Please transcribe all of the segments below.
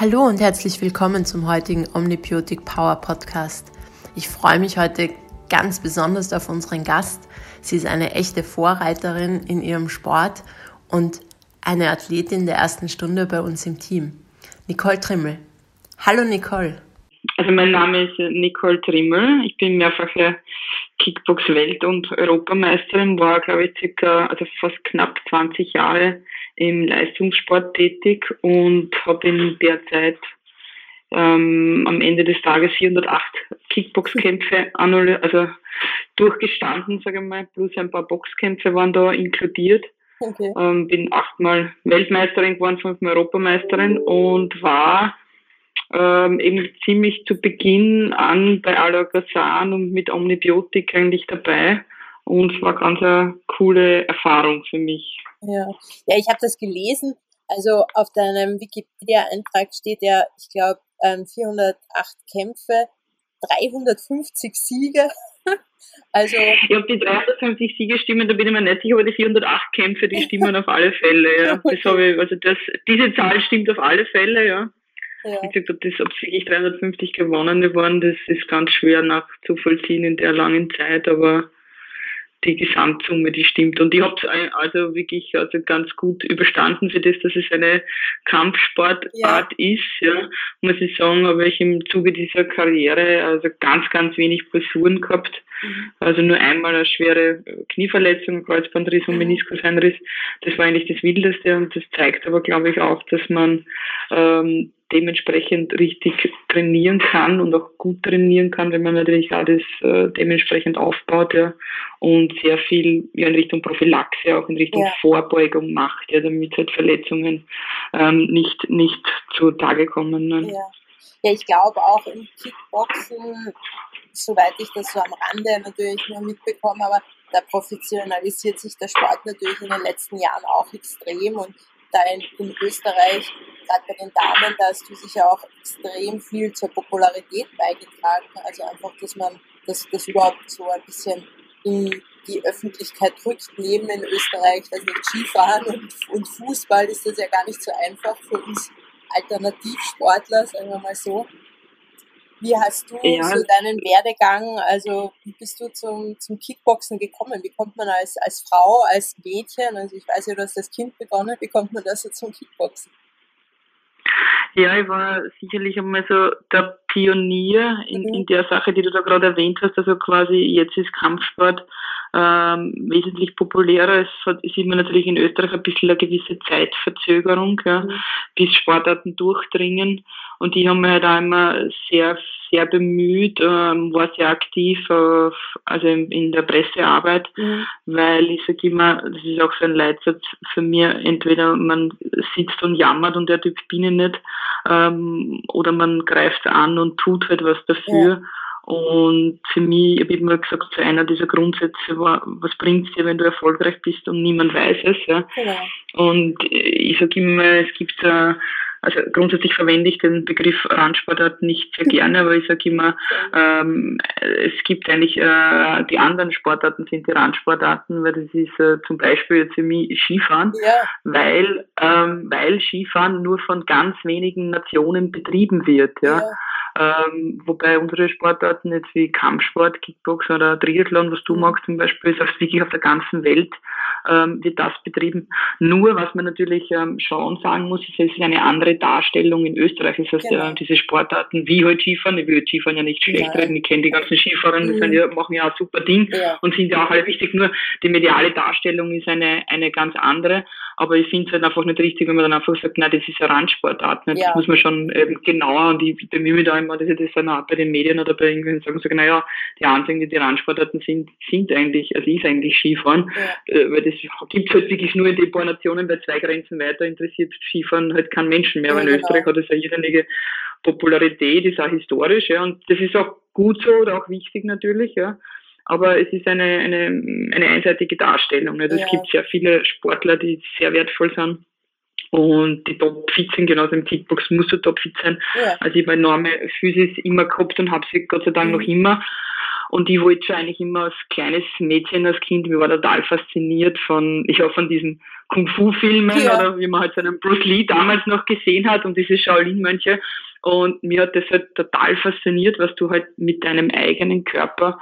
Hallo und herzlich willkommen zum heutigen Omnibiotic Power Podcast. Ich freue mich heute ganz besonders auf unseren Gast. Sie ist eine echte Vorreiterin in ihrem Sport und eine Athletin der ersten Stunde bei uns im Team. Nicole Trimmel. Hallo Nicole. Also mein Name ist Nicole Trimmel. Ich bin mehrfache Kickbox-Welt- und Europameisterin, war glaube ich circa, also fast knapp 20 Jahre im Leistungssport tätig und habe in der Zeit ähm, am Ende des Tages 408 Kickboxkämpfe also durchgestanden, sage ich mal, plus ein paar Boxkämpfe waren da inkludiert. Okay. Ähm, bin achtmal Weltmeisterin geworden, fünfmal Europameisterin und war ähm, eben ziemlich zu Beginn an bei Alakazan und mit Omnibiotik eigentlich dabei. Und es war ganz eine coole Erfahrung für mich. Ja, ja ich habe das gelesen. Also auf deinem Wikipedia-Eintrag steht ja, ich glaube, 408 Kämpfe, 350 Siege. Also ich habe die 350 Siege stimmen, da bin ich mir nicht sicher, aber die 408 Kämpfe, die stimmen auf alle Fälle. Ja. Das habe ich, also das, diese Zahl stimmt auf alle Fälle, ja. ja. Wie gesagt, das, ob es wirklich 350 gewonnene waren, das ist ganz schwer nachzuvollziehen in der langen Zeit, aber die Gesamtsumme, die stimmt. Und ich habe es also wirklich also ganz gut überstanden für das, dass es eine Kampfsportart ja. ist, ja, muss ich sagen, habe ich im Zuge dieser Karriere also ganz, ganz wenig Blessuren gehabt. Mhm. Also nur einmal eine schwere Knieverletzung, Kreuzbandriss und mhm. Meniskuseinriss. Das war eigentlich das Wildeste und das zeigt aber, glaube ich, auch, dass man ähm, dementsprechend richtig trainieren kann und auch gut trainieren kann, wenn man natürlich alles äh, dementsprechend aufbaut ja, und sehr viel ja, in Richtung Prophylaxe, auch in Richtung ja. Vorbeugung macht, ja, damit halt Verletzungen ähm, nicht, nicht zutage kommen. Ne? Ja. ja, ich glaube auch im Kickboxen, soweit ich das so am Rande natürlich nur mitbekomme, aber da professionalisiert sich der Sport natürlich in den letzten Jahren auch extrem und da in, Österreich, gerade bei den Damen, da hast du sicher auch extrem viel zur Popularität beigetragen. Also einfach, dass man das, das überhaupt so ein bisschen in die Öffentlichkeit drückt. Neben in Österreich, das nicht Skifahren und, und Fußball ist das ja gar nicht so einfach für uns Alternativsportler, sagen wir mal so. Wie hast du ja. so deinen Werdegang, also wie bist du zum, zum Kickboxen gekommen? Wie kommt man als, als Frau, als Mädchen, also ich weiß ja, du hast das Kind begonnen, wie kommt man da so zum Kickboxen? Ja, ich war sicherlich einmal so der Pionier in, mhm. in der Sache, die du da gerade erwähnt hast. Also quasi jetzt ist Kampfsport ähm, wesentlich populärer. Es hat, ist immer natürlich in Österreich ein bisschen eine gewisse Zeitverzögerung, ja, mhm. bis Sportarten durchdringen. Und die haben mich halt auch immer sehr, sehr bemüht, ähm, war sehr aktiv, auf, also in, in der Pressearbeit, mhm. weil ich sage immer, das ist auch so ein Leitsatz für mich, entweder man sitzt und jammert und der Typ bin ich nicht, ähm, oder man greift an und tut halt was dafür. Ja. Und für mich, ich habe immer gesagt, so einer dieser Grundsätze war, was bringt es dir, wenn du erfolgreich bist und niemand weiß es. Ja? Genau. Und ich sage immer, es gibt äh, also grundsätzlich verwende ich den Begriff Randsportart nicht sehr gerne, aber ich sage immer, ähm, es gibt eigentlich äh, die anderen Sportarten sind die Randsportarten, weil das ist äh, zum Beispiel jetzt für mich Skifahren, ja. weil ähm, weil Skifahren nur von ganz wenigen Nationen betrieben wird, ja. ja. Ähm, wobei unsere Sportarten jetzt wie Kampfsport, Kickbox oder Triathlon, was du mhm. magst zum Beispiel, ist auch wirklich auf der ganzen Welt ähm, wird das betrieben. Nur, was man natürlich ähm, schon sagen muss, ist, es ist eine andere Darstellung in Österreich. Das heißt, genau. äh, diese Sportarten wie heute Skifahren, ich will Skifahren ja nicht schlecht reden, ich kenne die ganzen Skifahrer, mhm. die ja, machen ja ein super Ding ja. und sind ja auch alle wichtig. Nur die mediale Darstellung ist eine, eine ganz andere. Aber ich finde es halt einfach nicht richtig, wenn man dann einfach sagt, nein, das ist eine Randsportart. Das ja. muss man schon ähm, genauer und ich bemühe mich da immer, dass ich das dann auch bei den Medien oder bei irgendwelchen sagen, sage, naja, die Anfänge, die Randsportarten sind, sind eigentlich, also ist eigentlich Skifahren, ja. äh, weil das gibt es halt wirklich nur in den paar Nationen, bei zwei Grenzen weiter interessiert Skifahren halt kein Menschen mehr, weil ja, genau. Österreich hat das ja irrsinnige Popularität, ist auch historisch, ja, und das ist auch gut so oder auch wichtig natürlich, ja aber es ist eine, eine, eine einseitige Darstellung. Es ja. gibt sehr viele Sportler, die sehr wertvoll sind. Und die topfit sind, genauso im Kickbox musst du topfit sein. Ja. Also ich habe enorme Physis immer gehabt und habe sie Gott sei Dank mhm. noch immer. Und ich wollte schon eigentlich immer als kleines Mädchen, als Kind, mir war total fasziniert von, ich auch von diesen Kung-Fu-Filmen ja. oder wie man halt so einen Bruce Lee damals noch gesehen hat und diese Shaolin-Mönche. Und mir hat das halt total fasziniert, was du halt mit deinem eigenen Körper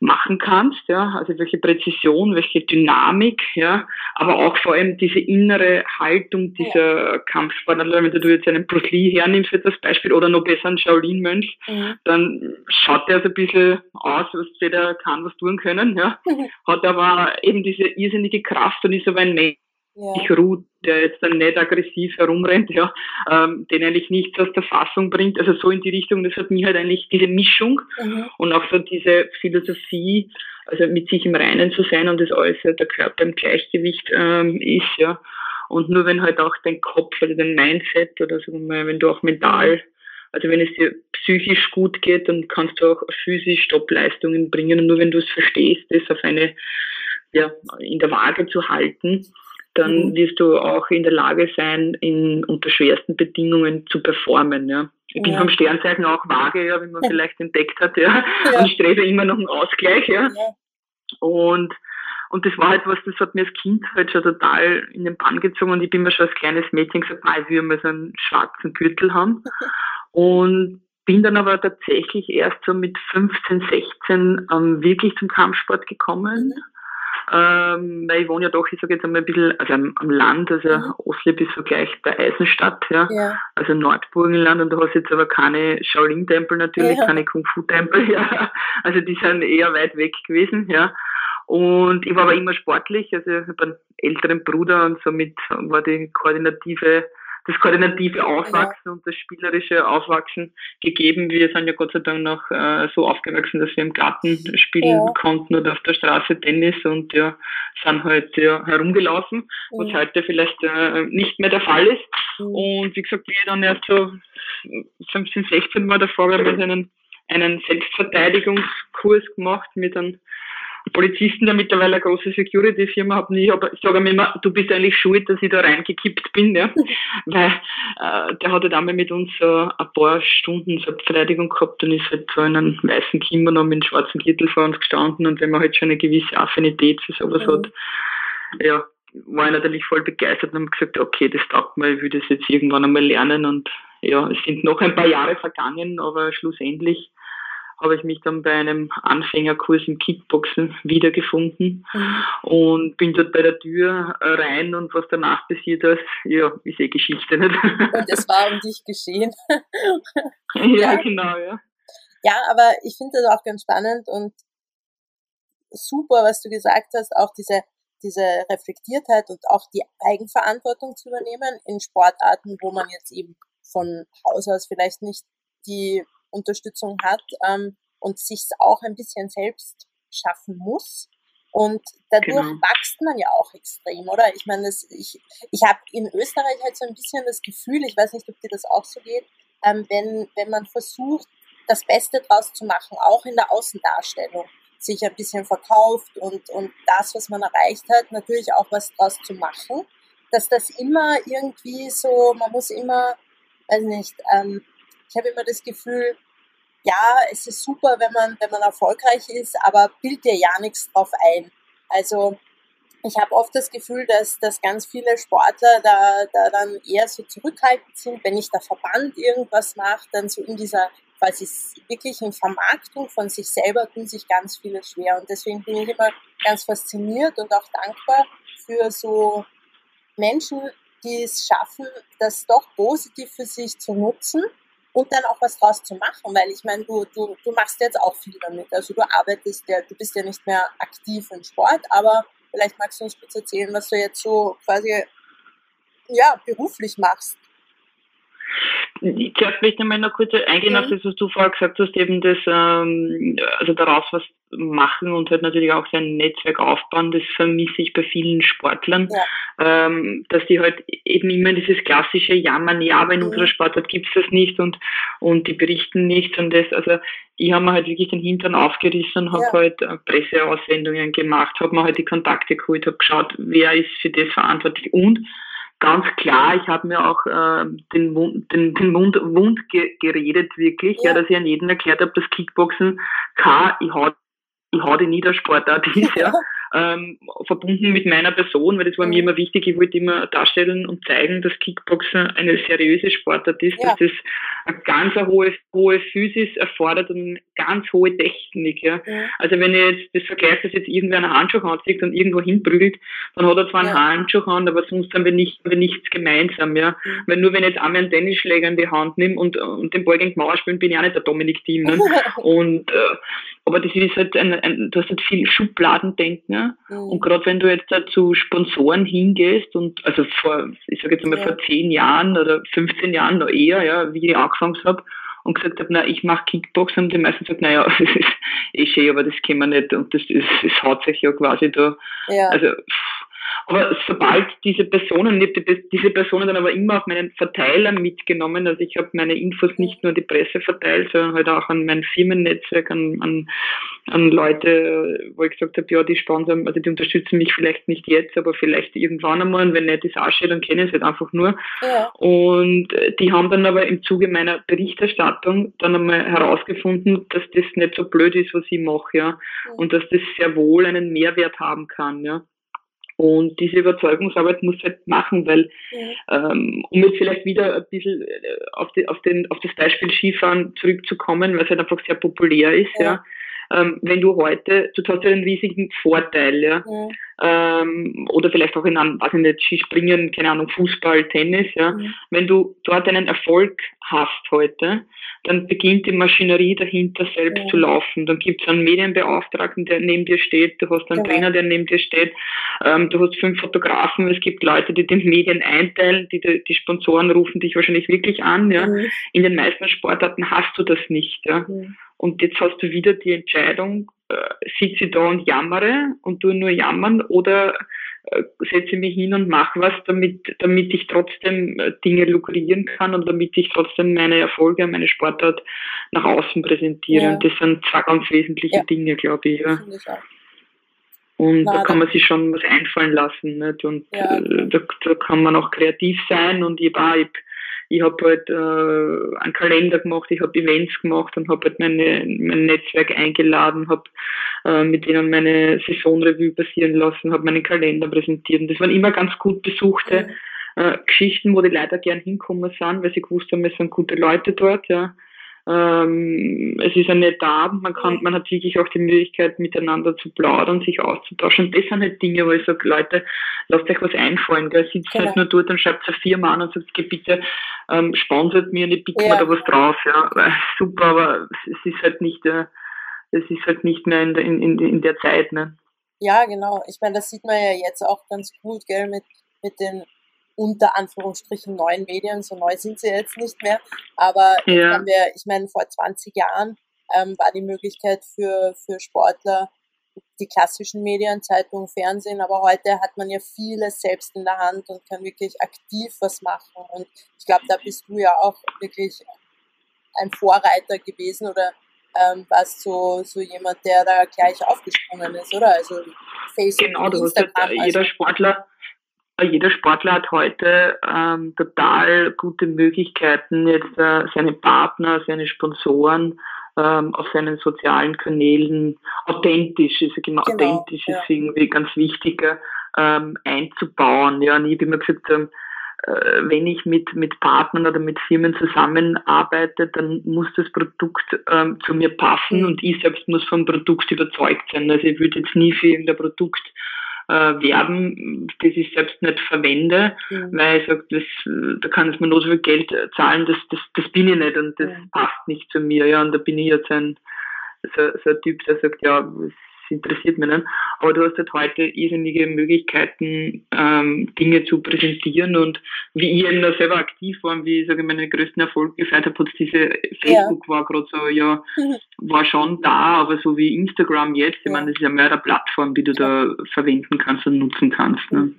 machen kannst, ja, also welche Präzision, welche Dynamik, ja, aber auch vor allem diese innere Haltung dieser ja. Kampfsportler, wenn du jetzt einen Bruce Lee hernimmst als Beispiel oder noch besser einen Shaolin-Mönch, mhm. dann schaut der so ein bisschen aus, was jeder kann, was tun können, ja, hat aber eben diese irrsinnige Kraft und ist aber ein Mensch, ja. ich ruht, der jetzt dann nicht aggressiv herumrennt, ja, ähm, den eigentlich nichts aus der Fassung bringt. Also so in die Richtung, das hat mir halt eigentlich diese Mischung mhm. und auch so diese Philosophie, also mit sich im Reinen zu sein und das alles, der Körper im Gleichgewicht ähm, ist, ja. Und nur wenn halt auch dein Kopf, also dein Mindset oder so, wenn du auch mental also wenn es dir psychisch gut geht, dann kannst du auch physisch Stoppleistungen bringen. Und nur wenn du es verstehst, das auf eine, ja, in der Waage zu halten, dann mhm. wirst du auch in der Lage sein, in unter schwersten Bedingungen zu performen. Ja. Ich bin ja. vom Sternzeichen auch vage, ja, wie man ja. vielleicht entdeckt hat, ja, ja. und strebe immer noch einen Ausgleich. Ja. Und und das war halt was, das hat mir als Kind halt schon total in den Bann gezogen und ich bin mir schon als kleines Mädchen gesagt, ich will mal so einen schwarzen Gürtel haben. Und bin dann aber tatsächlich erst so mit 15, 16 ähm, wirklich zum Kampfsport gekommen. Mhm ähm, weil ich wohne ja doch, ich sage jetzt einmal ein bisschen, also am, am Land, also mhm. Oslip ist so gleich bei Eisenstadt, ja, ja. also Nordburgenland und da hast jetzt aber keine Shaolin-Tempel natürlich, ja. keine Kung-Fu-Tempel, ja, also die sind eher weit weg gewesen, ja. Und ich war aber immer sportlich, also ich habe einen älteren Bruder und somit war die koordinative das koordinative Aufwachsen und das spielerische Aufwachsen gegeben. Wir sind ja Gott sei Dank noch äh, so aufgewachsen, dass wir im Garten spielen ja. konnten oder auf der Straße Tennis und ja, sind halt ja, herumgelaufen, mhm. was heute vielleicht äh, nicht mehr der Fall ist. Mhm. Und wie gesagt, ich dann erst so 15, 16 war davor, wir haben einen, einen Selbstverteidigungskurs gemacht mit einem Polizisten, der mittlerweile eine große Security-Firma hat, ich, aber ich sage mir immer, du bist eigentlich schuld, dass ich da reingekippt bin, ja. Weil äh, der hat halt einmal mit uns so ein paar Stunden Selbstverteidigung gehabt und ist halt so in einem weißen Kimono mit einem schwarzen Kittel vor uns gestanden und wenn man halt schon eine gewisse Affinität für sowas mhm. hat, ja, war ich natürlich voll begeistert und habe gesagt, okay, das taugt mir, ich will das jetzt irgendwann einmal lernen und ja, es sind noch ein paar Jahre vergangen, aber schlussendlich habe ich mich dann bei einem Anfängerkurs im Kickboxen wiedergefunden mhm. und bin dort bei der Tür rein und was danach passiert ist, ja, ist eh Geschichte nicht. Und es war um dich geschehen. ja, ja, genau, ja. Ja, aber ich finde das auch ganz spannend und super, was du gesagt hast, auch diese, diese Reflektiertheit und auch die Eigenverantwortung zu übernehmen in Sportarten, wo man jetzt eben von Haus aus vielleicht nicht die Unterstützung hat ähm, und sich auch ein bisschen selbst schaffen muss. Und dadurch genau. wächst man ja auch extrem, oder? Ich meine, das, ich, ich habe in Österreich halt so ein bisschen das Gefühl, ich weiß nicht, ob dir das auch so geht, ähm, wenn, wenn man versucht, das Beste draus zu machen, auch in der Außendarstellung, sich ein bisschen verkauft und, und das, was man erreicht hat, natürlich auch was draus zu machen, dass das immer irgendwie so, man muss immer, weiß nicht, ähm, ich habe immer das Gefühl, ja, es ist super, wenn man, wenn man erfolgreich ist, aber bild dir ja nichts drauf ein. Also ich habe oft das Gefühl, dass, dass ganz viele Sportler da, da dann eher so zurückhaltend sind, wenn nicht der Verband irgendwas macht, dann so in dieser quasi wirklichen Vermarktung von sich selber tun sich ganz viele schwer. Und deswegen bin ich immer ganz fasziniert und auch dankbar für so Menschen, die es schaffen, das doch positiv für sich zu nutzen und dann auch was draus zu machen, weil ich meine, du, du, du machst jetzt auch viel damit. Also du arbeitest ja, du bist ja nicht mehr aktiv im Sport, aber vielleicht magst du uns kurz erzählen, was du jetzt so quasi ja, beruflich machst. Ich glaube, ich möchte mal noch kurz eingehen mhm. auf das, was du vorher gesagt hast, eben das, ähm, also daraus was machen und halt natürlich auch sein Netzwerk aufbauen, das vermisse ich bei vielen Sportlern, ja. ähm, dass die halt eben immer dieses klassische Jammern, ja, aber in mhm. unserer Sportart gibt's das nicht und, und die berichten nichts und das, also ich habe mir halt wirklich den Hintern aufgerissen habe ja. halt äh, Presseaussendungen gemacht, habe mir halt die Kontakte geholt, habe geschaut, wer ist für das verantwortlich und ganz klar, ich habe mir auch äh, den, Mund, den, den Mund wund ge geredet, wirklich, ja. ja. dass ich an jeden erklärt habe, dass Kickboxen kein, ich hau, ich hau die Niedersportart ist, ja. Ähm, verbunden mit meiner Person, weil das war mir mhm. immer wichtig. Ich wollte immer darstellen und zeigen, dass Kickboxen eine seriöse Sportart ist, ja. dass das eine ganz hohe, hohe Physis erfordert und eine ganz hohe Technik. Ja. ja. Also wenn ich jetzt das vergleiche, dass jetzt irgendwer einen Handschuh anzieht und irgendwo hinprügelt, dann hat er zwar einen ja. Handschuh an, aber sonst haben wir, nicht, haben wir nichts gemeinsam. Ja. Mhm. Weil nur wenn ich jetzt einmal einen Tennisschläger in die Hand nehme und, und den Ball gegen die Mauer spielen, bin ich auch nicht der Dominik Team. Ne? und äh, aber das ist halt ein, ein du hast halt viel Schubladendenken. Mhm. Und gerade wenn du jetzt zu Sponsoren hingehst und also vor, ich sage jetzt mal ja. vor zehn Jahren oder 15 Jahren noch eher, ja, wie ich angefangen habe und gesagt habe, na, ich mache Kickboxen und die meisten sagen, naja, das ist eh schön, aber das können wir nicht und das, das, das haut sich ja quasi da. Ja. Also aber sobald diese Personen, ich habe diese Personen dann aber immer auf meinen Verteiler mitgenommen, also ich habe meine Infos nicht nur an die Presse verteilt, sondern halt auch an mein Firmennetzwerk, an, an, an Leute, wo ich gesagt habe, ja, die sponsern, also die unterstützen mich vielleicht nicht jetzt, aber vielleicht irgendwann einmal und wenn nicht ist auch schön, dann kenne ich es halt einfach nur. Ja. Und die haben dann aber im Zuge meiner Berichterstattung dann einmal herausgefunden, dass das nicht so blöd ist, was ich mache, ja. Und dass das sehr wohl einen Mehrwert haben kann, ja. Und diese Überzeugungsarbeit muss halt machen, weil, ja. ähm, um jetzt vielleicht wieder ein bisschen äh, auf, die, auf, den, auf das Beispiel Skifahren zurückzukommen, weil es halt einfach sehr populär ist, ja. ja ähm, wenn du heute, du hast ja einen riesigen Vorteil, ja. Mhm. Ähm, oder vielleicht auch in einem, weiß ich nicht, Skispringen, keine Ahnung, Fußball, Tennis, ja. Wenn du dort einen Erfolg hast heute, dann beginnt die Maschinerie dahinter selbst mhm. zu laufen. Dann gibt es einen Medienbeauftragten, der neben dir steht, du hast einen genau. Trainer, der neben dir steht, ähm, du hast fünf Fotografen, es gibt Leute, die den Medien einteilen, die, die Sponsoren rufen dich wahrscheinlich wirklich an, ja. Mhm. In den meisten Sportarten hast du das nicht, ja. Mhm. Und jetzt hast du wieder die Entscheidung, äh, sitze ich da und jammere und tue nur jammern oder äh, setze mich hin und mache was, damit, damit ich trotzdem äh, Dinge lukrieren kann und damit ich trotzdem meine Erfolge, meine Sportart nach außen präsentiere. Ja. Und das sind zwei ganz wesentliche ja. Dinge, glaube ich. Ja. Und Na, da kann man sich schon was einfallen lassen. Nicht? Und ja. Äh, da, da kann man auch kreativ sein und ich war, ich ich habe halt äh, einen Kalender gemacht, ich habe Events gemacht und habe halt meine, mein Netzwerk eingeladen, habe äh, mit denen meine Saisonrevue passieren lassen, habe meinen Kalender präsentiert. Und das waren immer ganz gut besuchte äh, Geschichten, wo die Leute gern hinkommen sind, weil sie gewusst haben, es sind gute Leute dort, ja. Ähm, es ist ein netter Abend, man kann, man hat wirklich auch die Möglichkeit, miteinander zu plaudern, sich auszutauschen. Und das sind halt Dinge, wo ich sage, Leute, lasst euch was einfallen, gell? sitzt genau. halt nur dort und schreibt eine Firma an und sagt, geh bitte, ähm, sponsert mir und ich pick ja. mir da was drauf, ja. Super, aber es ist halt nicht, äh, es ist halt nicht mehr in der, in, in, in der Zeit, ne? Ja, genau. Ich meine, das sieht man ja jetzt auch ganz gut, gell, mit, mit den unter Anführungsstrichen neuen Medien, so neu sind sie jetzt nicht mehr, aber ja. haben wir, ich meine, vor 20 Jahren ähm, war die Möglichkeit für, für Sportler die klassischen Medien, Zeitung, Fernsehen, aber heute hat man ja vieles selbst in der Hand und kann wirklich aktiv was machen. Und ich glaube, da bist du ja auch wirklich ein Vorreiter gewesen oder ähm, warst so, so jemand, der da gleich aufgesprungen ist, oder? Also Facebook, genau, Instagram. Halt, jeder also Sportler jeder Sportler hat heute ähm, total gute Möglichkeiten, jetzt äh, seine Partner, seine Sponsoren ähm, auf seinen sozialen Kanälen authentisch, ist genau, genau authentisch ja. ist irgendwie ganz wichtig, ähm, einzubauen. Ja, und ich habe immer gesagt, ähm, äh, wenn ich mit, mit Partnern oder mit Firmen zusammenarbeite, dann muss das Produkt ähm, zu mir passen mhm. und ich selbst muss vom Produkt überzeugt sein. Also ich würde jetzt nie für irgendein Produkt äh, werben, das ich selbst nicht verwende, ja. weil ich sage, das, da kann es mir nur so viel Geld zahlen, das, das, das bin ich nicht und das ja. passt nicht zu mir. Ja, und da bin ich jetzt ein, so, so ein Typ, der sagt, ja, interessiert mich nicht. Aber du hast halt heute irrsinnige Möglichkeiten, ähm, Dinge zu präsentieren und wie ich eben da selber aktiv war und wie ich sage, meine größten Erfolge gefeiert habe, hat diese Facebook ja. war gerade so, ja, war schon da, aber so wie Instagram jetzt, ich meine, das ist ja mehr eine Plattform, die du da verwenden kannst und nutzen kannst. Ne?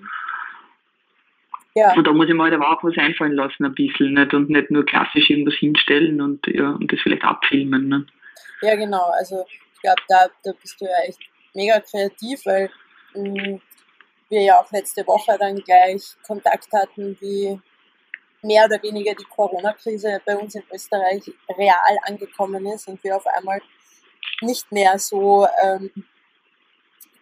Ja. Und da muss ich mir halt aber auch was einfallen lassen, ein bisschen, nicht? Und nicht nur klassisch irgendwas hinstellen und ja, und das vielleicht abfilmen. Ne? Ja, genau. Also ich glaube, da, da bist du ja echt mega kreativ, weil mh, mm, wir ja auch letzte Woche dann gleich Kontakt hatten, wie mehr oder weniger die Corona-Krise bei uns in Österreich real angekommen ist und wir auf einmal nicht mehr so ähm,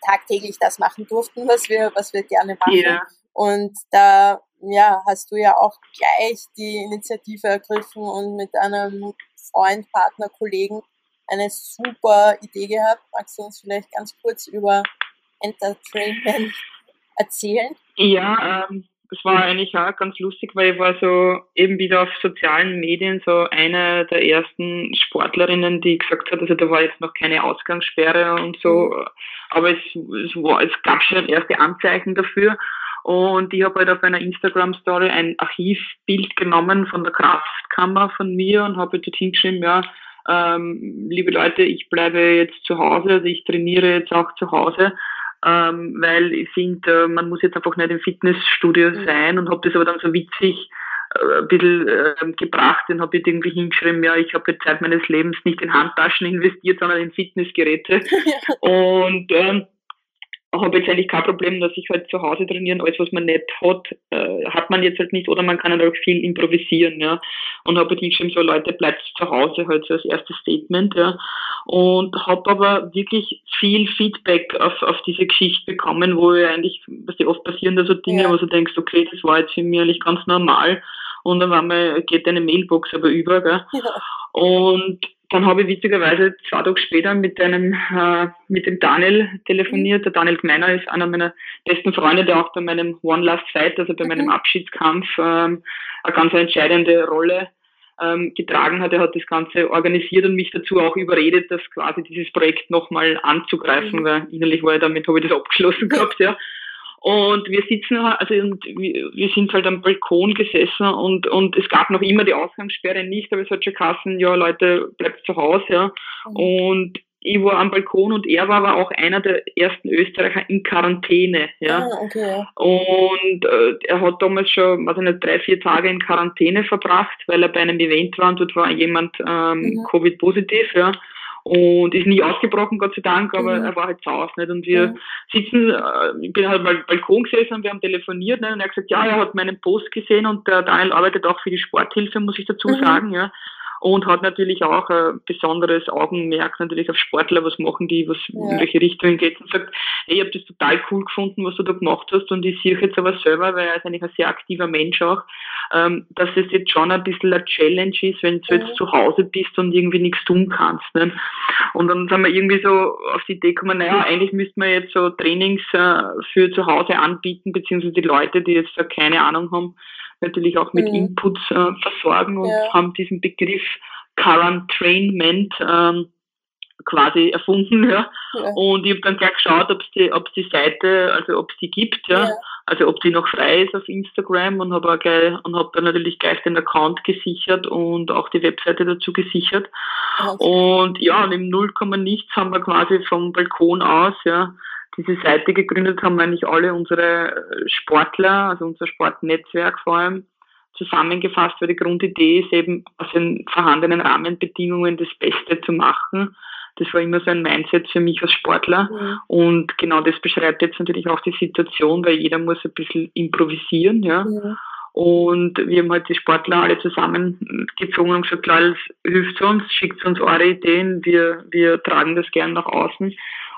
tagtäglich das machen durften, was wir, was wir gerne machen. Yeah. Und da ja, hast du ja auch gleich die Initiative ergriffen und mit einem Freund, Partner, Kollegen eine super Idee gehabt. Magst du uns vielleicht ganz kurz über Entertainment erzählen? Ja, ähm, das war eigentlich auch ganz lustig, weil ich war so eben wieder auf sozialen Medien so eine der ersten Sportlerinnen, die gesagt hat, also da war jetzt noch keine Ausgangssperre und so, mhm. aber es, es, war, es gab schon erste Anzeichen dafür. Und ich habe halt auf einer Instagram-Story ein Archivbild genommen von der Kraftkammer von mir und habe dort hingeschrieben, ja, ähm, liebe Leute, ich bleibe jetzt zu Hause, also ich trainiere jetzt auch zu Hause ähm, weil ich finde, äh, man muss jetzt einfach nicht im Fitnessstudio mhm. sein und habe das aber dann so witzig äh, ein bisschen äh, gebracht und habe ich irgendwie hingeschrieben, ja, ich habe jetzt Zeit meines Lebens nicht in Handtaschen investiert, sondern in Fitnessgeräte. und ähm, habe jetzt eigentlich kein Problem, dass ich halt zu Hause trainieren, alles was man nicht hat, äh, hat man jetzt halt nicht oder man kann halt auch viel improvisieren, ja. Und habe halt geschrieben, so Leute, bleibt zu Hause halt so als erstes Statement, ja. Und habe aber wirklich viel Feedback auf, auf diese Geschichte bekommen, wo ich eigentlich, was dir oft passieren da so Dinge, ja. wo du denkst, okay, das war jetzt für mich eigentlich ganz normal. Und dann war mal, geht deine Mailbox aber über, gell. Ja. Und dann habe ich witzigerweise zwei Tage später mit einem, äh, mit dem Daniel telefoniert. Der Daniel Gmeiner ist einer meiner besten Freunde, der auch bei meinem One Last Fight, also bei mhm. meinem Abschiedskampf, ähm, eine ganz entscheidende Rolle ähm, getragen hat. Er hat das Ganze organisiert und mich dazu auch überredet, das quasi dieses Projekt nochmal anzugreifen, mhm. weil innerlich war ich damit, habe ich das abgeschlossen gehabt, ja. Und wir sitzen, also wir sind halt am Balkon gesessen und, und es gab noch immer die Ausgangssperre nicht, aber es hat schon Kassen, ja Leute, bleibt zu Hause, ja. Mhm. Und ich war am Balkon und er war aber auch einer der ersten Österreicher in Quarantäne, ja. Ah, okay. Und äh, er hat damals schon, weiß ich nicht, drei, vier Tage in Quarantäne verbracht, weil er bei einem Event war und dort war jemand ähm, mhm. Covid-positiv, ja und ist nie ausgebrochen, Gott sei Dank, aber mhm. er war halt zu Hause nicht. Und wir mhm. sitzen, äh, ich bin halt mal Balkon gesessen und wir haben telefoniert ne? und er hat gesagt, ja, er hat meinen Post gesehen und der Daniel arbeitet auch für die Sporthilfe, muss ich dazu mhm. sagen, ja und hat natürlich auch ein besonderes Augenmerk natürlich auf Sportler, was machen die, was ja. in welche Richtung geht und sagt, hey, ich habe das total cool gefunden, was du da gemacht hast und ich sehe jetzt aber selber, weil er ist eigentlich ein sehr aktiver Mensch auch, ähm, dass es jetzt schon ein bisschen eine Challenge ist, wenn du jetzt zu Hause bist und irgendwie nichts tun kannst. Ne? Und dann sind wir irgendwie so auf die Idee gekommen, naja, eigentlich müssten wir jetzt so Trainings äh, für zu Hause anbieten, beziehungsweise die Leute, die jetzt da keine Ahnung haben, natürlich auch mit mhm. Inputs äh, versorgen und ja. haben diesen Begriff Quarantainment ähm, quasi erfunden, ja. ja. Und ich habe dann gleich geschaut, ob es die, die Seite, also ob es die gibt, ja. ja. Also ob die noch frei ist auf Instagram und habe habe dann natürlich gleich den Account gesichert und auch die Webseite dazu gesichert. Okay. Und ja, und im Nullkomma nichts haben wir quasi vom Balkon aus, ja, diese Seite gegründet haben eigentlich alle unsere äh, Sportler, also unser Sportnetzwerk vor allem, zusammengefasst, weil die Grundidee ist eben, aus den vorhandenen Rahmenbedingungen das Beste zu machen. Das war immer so ein Mindset für mich als Sportler. Mhm. Und genau das beschreibt jetzt natürlich auch die Situation, weil jeder muss ein bisschen improvisieren, ja. Mhm. Und wir haben halt die Sportler alle zusammengezogen und gesagt, klar, das hilft uns, schickt uns eure Ideen, wir, wir tragen das gern nach außen.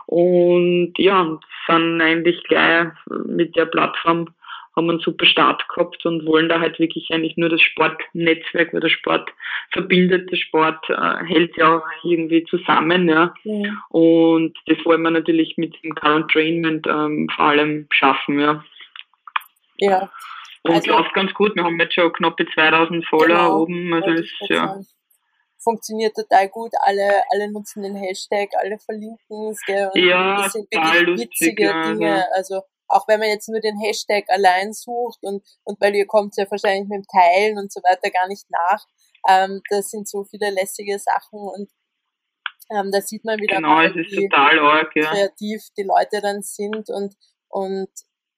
Und ja, sind eigentlich gleich mit der Plattform haben einen super Start gehabt und wollen da halt wirklich eigentlich nur das Sportnetzwerk, weil der Sport verbindet, der Sport äh, hält ja auch irgendwie zusammen, ja. ja. Und das wollen wir natürlich mit dem Current Trainment ähm, vor allem schaffen, ja. Ja. Und also, läuft ganz gut, wir haben jetzt schon knappe 2000 Follower genau, oben, also ist, ja. Funktioniert total gut. Alle, alle nutzen den Hashtag, alle verlinken es, gell? Und ja, das sind wirklich witzige ja, Dinge. Ja. Also auch wenn man jetzt nur den Hashtag allein sucht und, und weil ihr kommt ja wahrscheinlich mit dem Teilen und so weiter gar nicht nach. Ähm, das sind so viele lässige Sachen und ähm, da sieht man wieder genau, mal, wie arg, ja. kreativ die Leute dann sind und, und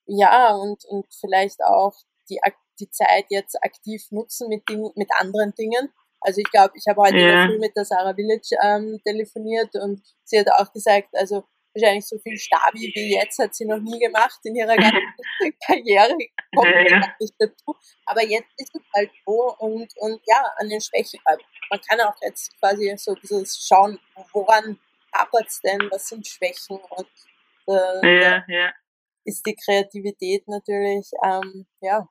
ja, und, und vielleicht auch die, die Zeit jetzt aktiv nutzen mit, Ding, mit anderen Dingen. Also ich glaube, ich habe heute ja. früh mit der Sarah Village ähm, telefoniert und sie hat auch gesagt, also wahrscheinlich so viel Stabi wie jetzt hat sie noch nie gemacht in ihrer ganzen Karriere. Kommt ja, nicht dazu. Aber jetzt ist es halt so und, und ja, an den Schwächen. Man kann auch jetzt quasi so dieses schauen, woran hapert es denn, was sind Schwächen und äh, ja, ja. ist die Kreativität natürlich, ähm, ja,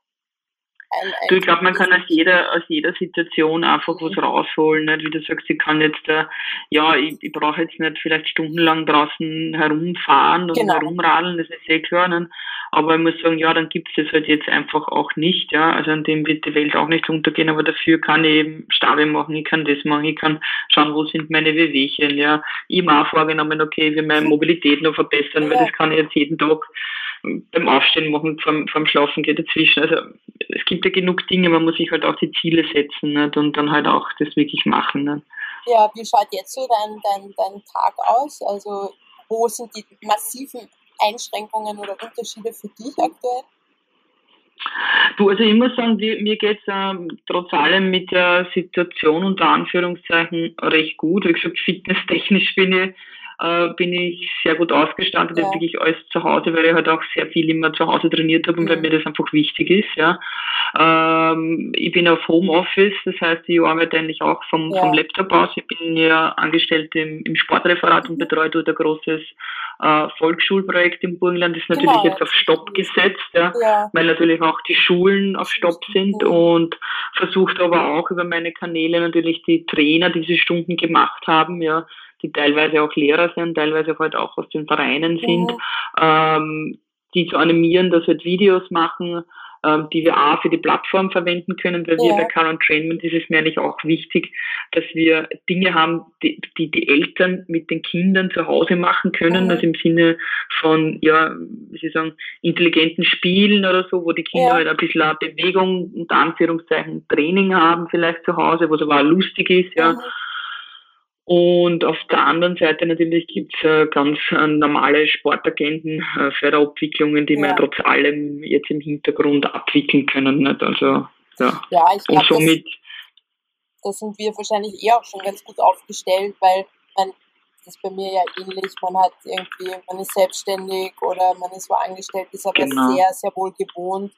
ein, ein du, ich glaube, man kann aus jeder, aus jeder Situation einfach was mhm. rausholen. Nicht? Wie du sagst, ich kann jetzt, äh, ja, ich, ich brauche jetzt nicht vielleicht stundenlang draußen herumfahren und genau. herumradeln, das ist eh klar. Nicht? Aber ich muss sagen, ja, dann gibt es das halt jetzt einfach auch nicht. Ja, Also an dem wird die Welt auch nicht untergehen, aber dafür kann ich eben Stabe machen, ich kann das machen, ich kann schauen, wo sind meine Wehwehchen. Ja, ich habe auch vorgenommen, okay, will meine Mobilität noch verbessern, ja. weil das kann ich jetzt jeden Tag beim Aufstehen machen, vorm, vorm Schlafen geht dazwischen. Also es gibt ja genug Dinge, man muss sich halt auch die Ziele setzen nicht? und dann halt auch das wirklich machen. Nicht? Ja, wie schaut jetzt so dein, dein, dein Tag aus? Also wo sind die massiven Einschränkungen oder Unterschiede für dich aktuell? Du, also ich muss sagen, mir geht es ähm, trotz allem mit der Situation unter Anführungszeichen recht gut. Wie gesagt, fitnesstechnisch bin ich äh, bin ich sehr gut ausgestattet, ja. wirklich alles zu Hause, weil ich halt auch sehr viel immer zu Hause trainiert habe und weil mir das einfach wichtig ist. Ja. Ähm, ich bin auf Homeoffice, das heißt, ich arbeite eigentlich auch vom, ja. vom Laptop aus. Ich bin ja angestellt im, im Sportreferat und betreue dort ein großes äh, Volksschulprojekt im Burgenland. Das ist natürlich genau. jetzt auf Stopp gesetzt, ja, ja, weil natürlich auch die Schulen auf Stopp sind und versucht aber auch über meine Kanäle natürlich die Trainer diese Stunden gemacht haben, ja, die teilweise auch Lehrer sind, teilweise halt auch aus den Vereinen sind, mhm. ähm, die zu animieren, dass halt Videos machen, ähm, die wir auch für die Plattform verwenden können, weil ja. wir bei Current Trainment ist es mir eigentlich auch wichtig, dass wir Dinge haben, die, die die Eltern mit den Kindern zu Hause machen können, mhm. also im Sinne von, ja, wie Sie sagen, intelligenten Spielen oder so, wo die Kinder ja. halt ein bisschen Bewegung, unter Anführungszeichen, Training haben vielleicht zu Hause, wo es aber auch lustig ist, ja. Mhm und auf der anderen Seite natürlich gibt es äh, ganz äh, normale Sportagenten, äh, Förderabwicklungen, die ja. wir trotz allem jetzt im Hintergrund abwickeln können. Nicht? Also, ja. ja, ich glaube, somit. Da sind wir wahrscheinlich eh auch schon ganz gut aufgestellt, weil man, das ist bei mir ja ähnlich, man hat irgendwie, man ist selbstständig oder man ist so angestellt, ist aber genau. sehr, sehr wohl gewohnt,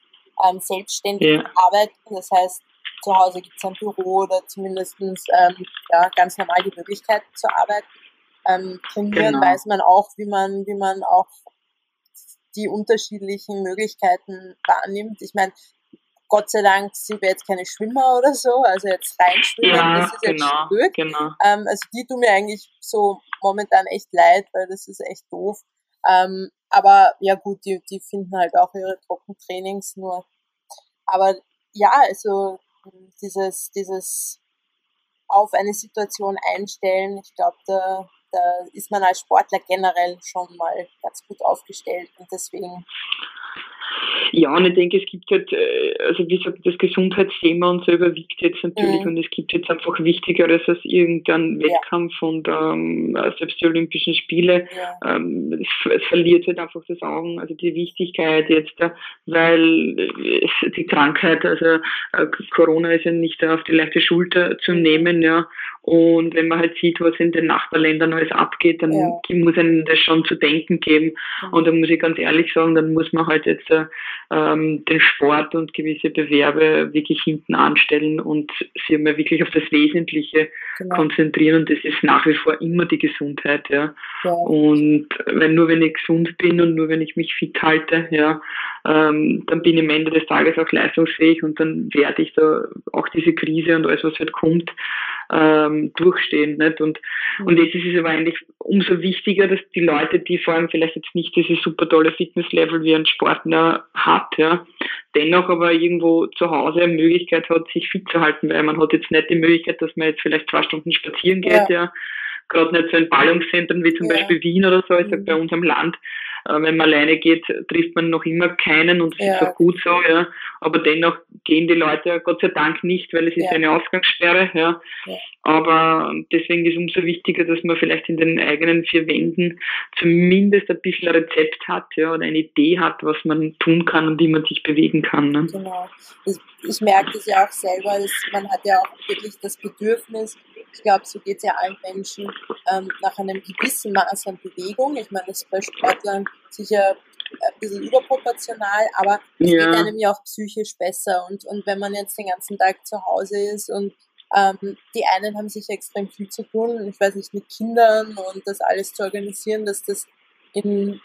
ähm, selbstständig ja. arbeiten. Das heißt, zu Hause gibt es ein Büro oder zumindest ähm, ja, ganz normal die Möglichkeit zu arbeiten. Ähm, trainieren genau. weiß man auch, wie man, wie man auch die unterschiedlichen Möglichkeiten wahrnimmt. Ich meine, Gott sei Dank sind wir jetzt keine Schwimmer oder so, also jetzt reinschwimmen, ja, das ist genau, jetzt blöd. Genau. Ähm, also die tun mir eigentlich so momentan echt leid, weil das ist echt doof. Ähm, aber ja gut, die, die finden halt auch ihre Trockentrainings nur. Aber ja, also dieses, dieses auf eine Situation einstellen, ich glaube, da, da ist man als Sportler generell schon mal ganz gut aufgestellt und deswegen ja, und ich denke, es gibt halt, äh, also wie gesagt, das Gesundheitsthema und so überwiegt jetzt natürlich mhm. und es gibt jetzt einfach Wichtigeres als irgendein Wettkampf ja. und ähm, selbst die Olympischen Spiele. Ja. Ähm, es, es, verliert halt einfach das Augen, also die Wichtigkeit jetzt, äh, weil es, die Krankheit, also äh, Corona ist ja nicht auf die leichte Schulter zu mhm. nehmen, ja. Und wenn man halt sieht, was in den Nachbarländern alles abgeht, dann ja. muss einem das schon zu denken geben. Und da muss ich ganz ehrlich sagen, dann muss man halt jetzt äh, ähm, den Sport und gewisse Bewerbe wirklich hinten anstellen und sich mal wirklich auf das Wesentliche genau. konzentrieren. Und das ist nach wie vor immer die Gesundheit, ja. ja. Und wenn nur wenn ich gesund bin und nur wenn ich mich fit halte, ja, ähm, dann bin ich am Ende des Tages auch leistungsfähig und dann werde ich da auch diese Krise und alles, was halt kommt, ähm, durchstehen. Nicht? Und, mhm. und jetzt ist es aber eigentlich umso wichtiger, dass die Leute, die vor allem vielleicht jetzt nicht dieses super tolle Fitnesslevel wie ein Sportler hat, ja, dennoch aber irgendwo zu Hause eine Möglichkeit hat, sich fit zu halten, weil man hat jetzt nicht die Möglichkeit, dass man jetzt vielleicht zwei Stunden spazieren geht, ja. ja gerade nicht so in Ballungszentren wie zum ja. Beispiel Wien oder so. Bei mhm. uns am Land wenn man alleine geht, trifft man noch immer keinen und es ja. ist auch gut so, ja. Aber dennoch gehen die Leute Gott sei Dank nicht, weil es ist ja. eine Ausgangssperre, ja. ja. Aber deswegen ist es umso wichtiger, dass man vielleicht in den eigenen vier Wänden zumindest ein bisschen ein Rezept hat, ja, oder eine Idee hat, was man tun kann und wie man sich bewegen kann. Ne? Genau. Ich, ich merke das ja auch selber, dass man hat ja auch wirklich das Bedürfnis, ich glaube, so geht es ja allen Menschen ähm, nach einem gewissen Maß an Bewegung. Ich meine, das ist bei Sportlern sicher ein bisschen überproportional, aber es ja. geht einem ja auch psychisch besser. Und, und wenn man jetzt den ganzen Tag zu Hause ist und ähm, die einen haben sicher extrem viel zu tun, ich weiß nicht, mit Kindern und das alles zu organisieren, dass das in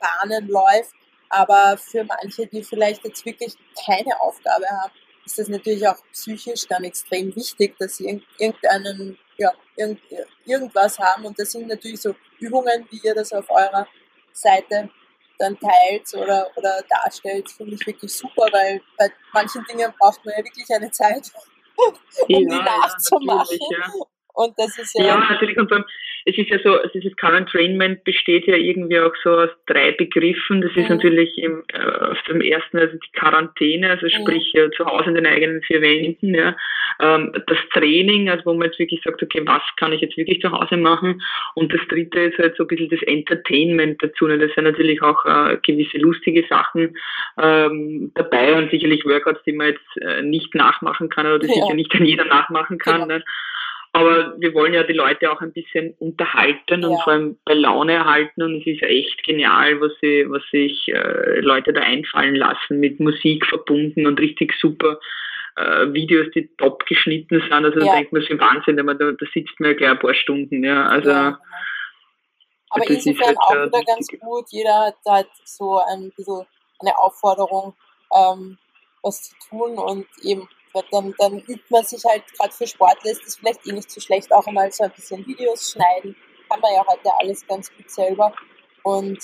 Bahnen läuft. Aber für manche, die vielleicht jetzt wirklich keine Aufgabe haben, ist das natürlich auch psychisch dann extrem wichtig, dass sie irgendeinen, ja, irgend, irgendwas haben. Und das sind natürlich so Übungen, wie ihr das auf eurer Seite dann teilt oder, oder darstellt, finde ich wirklich super, weil bei manchen Dingen braucht man ja wirklich eine Zeit, um ja, die nachzumachen. Ja, und das ist ja. Ja, natürlich. Und dann, es ist ja so, dieses Current Trainment besteht ja irgendwie auch so aus drei Begriffen. Das ist mhm. natürlich im, äh, auf dem ersten, also die Quarantäne, also mhm. sprich mhm. zu Hause in den eigenen vier Wänden, ja. Ähm, das Training, also wo man jetzt wirklich sagt, okay, was kann ich jetzt wirklich zu Hause machen? Und das dritte ist halt so ein bisschen das Entertainment dazu. Ne? Das sind natürlich auch äh, gewisse lustige Sachen ähm, dabei und sicherlich Workouts, die man jetzt äh, nicht nachmachen kann oder die ja. sicher nicht an jeder nachmachen kann. Genau. Ne? Aber wir wollen ja die Leute auch ein bisschen unterhalten ja. und vor allem bei Laune erhalten. Und es ist echt genial, was, sie, was sich äh, Leute da einfallen lassen, mit Musik verbunden und richtig super äh, Videos, die top geschnitten sind. Also ja. da denkt man sich Wahnsinn, da, da sitzt man ja gleich ein paar Stunden. Ja. Also, ja. Genau. Aber insofern halt, auch wieder ganz gut. Jeder hat halt so ein bisschen eine Aufforderung, ähm, was zu tun und eben dann, dann übt man sich halt, gerade für Sportler ist das vielleicht eh nicht so schlecht, auch einmal so ein bisschen Videos schneiden. Kann man ja heute alles ganz gut selber. Und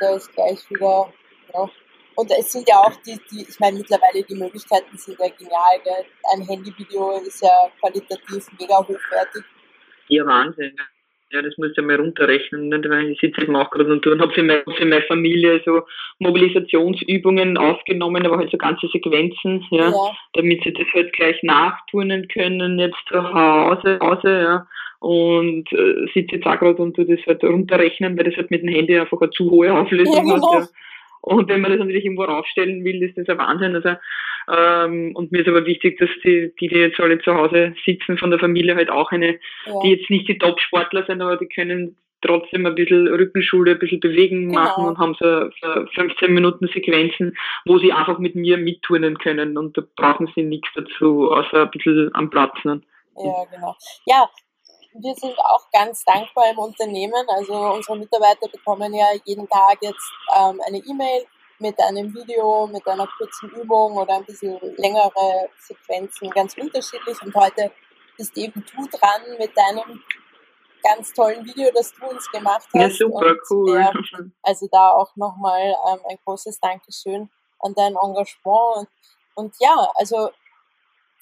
da ist gleich wieder, ja. Und es sind ja auch die, die ich meine, mittlerweile die Möglichkeiten sind ja genial. Gell? Ein Handyvideo ist ja qualitativ mega hochwertig. Ja, Wahnsinn ja, das muss ich ja mal runterrechnen, weil ich sitze eben auch gerade und habe für, meine, für meine Familie so Mobilisationsübungen aufgenommen, aber halt so ganze Sequenzen, ja, ja. damit sie das halt gleich nachturnen können, jetzt zu Hause, Hause ja. Und äh, sitze jetzt auch gerade und tue das halt runterrechnen, weil das halt mit dem Handy einfach eine zu hohe Auflösung ja, genau. hat. Ja. Und wenn man das natürlich irgendwo raufstellen will, ist das ein Wahnsinn. Also, ähm, und mir ist aber wichtig, dass die, die, die jetzt alle zu Hause sitzen, von der Familie halt auch eine, ja. die jetzt nicht die Top-Sportler sind, aber die können trotzdem ein bisschen Rückenschule, ein bisschen bewegen genau. machen und haben so, so 15 Minuten Sequenzen, wo sie einfach mit mir mitturnen können und da brauchen sie nichts dazu, außer ein bisschen am Platz. Ne? Ja, genau. Ja, wir sind auch ganz dankbar im Unternehmen. Also unsere Mitarbeiter bekommen ja jeden Tag jetzt ähm, eine E-Mail mit einem Video, mit einer kurzen Übung oder ein bisschen längere Sequenzen, ganz unterschiedlich. Und heute bist eben du dran mit deinem ganz tollen Video, das du uns gemacht hast. Ja, super, und, cool. Ja, also da auch nochmal ähm, ein großes Dankeschön an dein Engagement. Und, und ja, also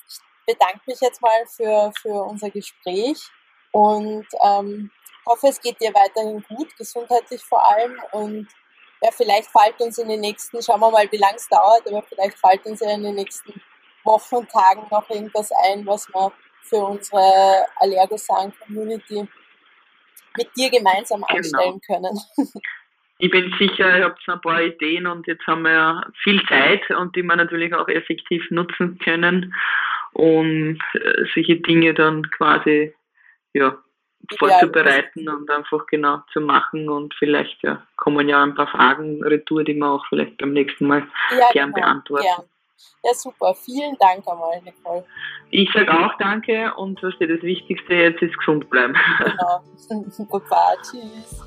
ich bedanke mich jetzt mal für, für unser Gespräch und ähm, hoffe, es geht dir weiterhin gut, gesundheitlich vor allem. Und ja, vielleicht fällt uns in den nächsten, schauen wir mal, wie lange es dauert, aber vielleicht fällt uns ja in den nächsten Wochen und Tagen noch irgendwas ein, was wir für unsere Allergosan-Community mit dir gemeinsam genau. anstellen können. Ich bin sicher, ihr habt ein paar Ideen und jetzt haben wir ja viel Zeit und die wir natürlich auch effektiv nutzen können, um äh, solche Dinge dann quasi ja, vorzubereiten ja, und einfach genau zu machen und vielleicht ja, kommen ja ein paar Fragen retour, die wir auch vielleicht beim nächsten Mal ja, gern genau, beantworten. Gern. Ja, super. Vielen Dank einmal, Nicole. Ich sage auch danke und was dir das Wichtigste jetzt ist, gesund bleiben. Genau. Baba, tschüss.